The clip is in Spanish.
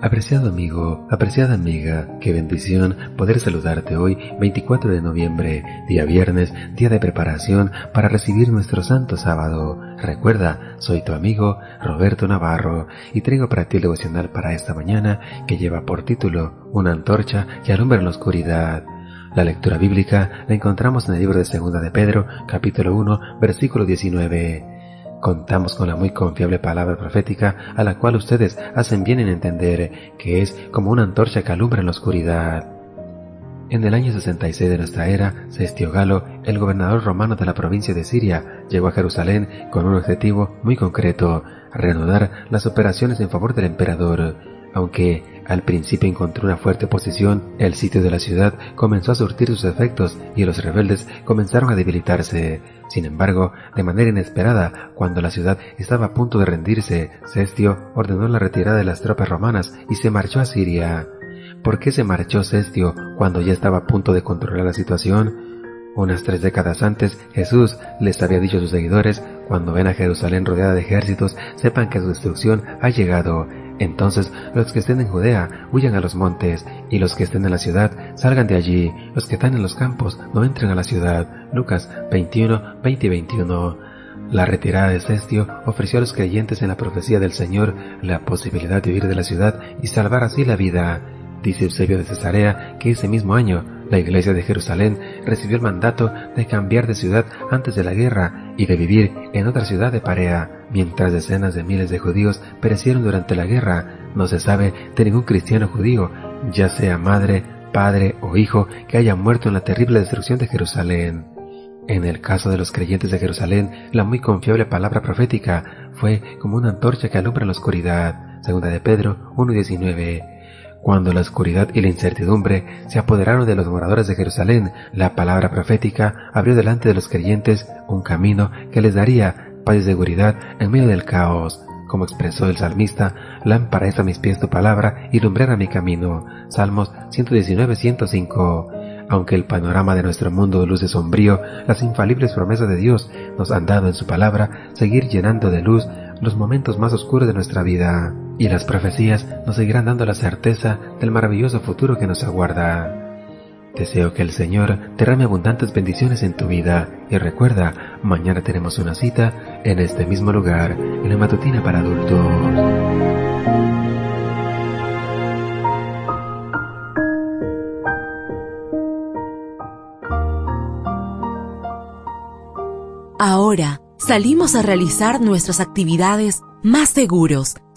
Apreciado amigo, apreciada amiga, qué bendición poder saludarte hoy 24 de noviembre, día viernes, día de preparación para recibir nuestro santo sábado. Recuerda, soy tu amigo Roberto Navarro y traigo para ti el devocional para esta mañana que lleva por título Una antorcha que alumbra en la oscuridad. La lectura bíblica la encontramos en el libro de Segunda de Pedro, capítulo 1, versículo 19. Contamos con la muy confiable palabra profética a la cual ustedes hacen bien en entender que es como una antorcha que alumbra en la oscuridad. En el año 66 de nuestra era, Cestio Galo, el gobernador romano de la provincia de Siria, llegó a Jerusalén con un objetivo muy concreto, reanudar las operaciones en favor del emperador. Aunque al principio encontró una fuerte oposición, el sitio de la ciudad comenzó a surtir sus efectos y los rebeldes comenzaron a debilitarse. Sin embargo, de manera inesperada, cuando la ciudad estaba a punto de rendirse, Cestio ordenó la retirada de las tropas romanas y se marchó a Siria. ¿Por qué se marchó Cestio cuando ya estaba a punto de controlar la situación? Unas tres décadas antes, Jesús les había dicho a sus seguidores, cuando ven a Jerusalén rodeada de ejércitos, sepan que su destrucción ha llegado. Entonces los que estén en Judea huyan a los montes, y los que estén en la ciudad salgan de allí. Los que están en los campos no entren a la ciudad. Lucas 21, 20 y 21. La retirada de Cestio ofreció a los creyentes en la profecía del Señor la posibilidad de huir de la ciudad y salvar así la vida. Dice Eusebio de Cesarea que ese mismo año la iglesia de Jerusalén recibió el mandato de cambiar de ciudad antes de la guerra y de vivir en otra ciudad de Parea, mientras decenas de miles de judíos perecieron durante la guerra. No se sabe de ningún cristiano judío, ya sea madre, padre o hijo, que haya muerto en la terrible destrucción de Jerusalén. En el caso de los creyentes de Jerusalén, la muy confiable palabra profética fue como una antorcha que alumbra la oscuridad. Segunda de Pedro 1.19. Cuando la oscuridad y la incertidumbre se apoderaron de los moradores de Jerusalén, la palabra profética abrió delante de los creyentes un camino que les daría paz y seguridad en medio del caos. Como expresó el salmista, lámpara es a mis pies tu palabra y lumbrera mi camino. Salmos 119-105. Aunque el panorama de nuestro mundo luce sombrío, las infalibles promesas de Dios nos han dado en su palabra seguir llenando de luz los momentos más oscuros de nuestra vida y las profecías nos seguirán dando la certeza del maravilloso futuro que nos aguarda. Deseo que el Señor derrame abundantes bendiciones en tu vida y recuerda, mañana tenemos una cita en este mismo lugar, en la matutina para adultos. Ahora salimos a realizar nuestras actividades más seguros,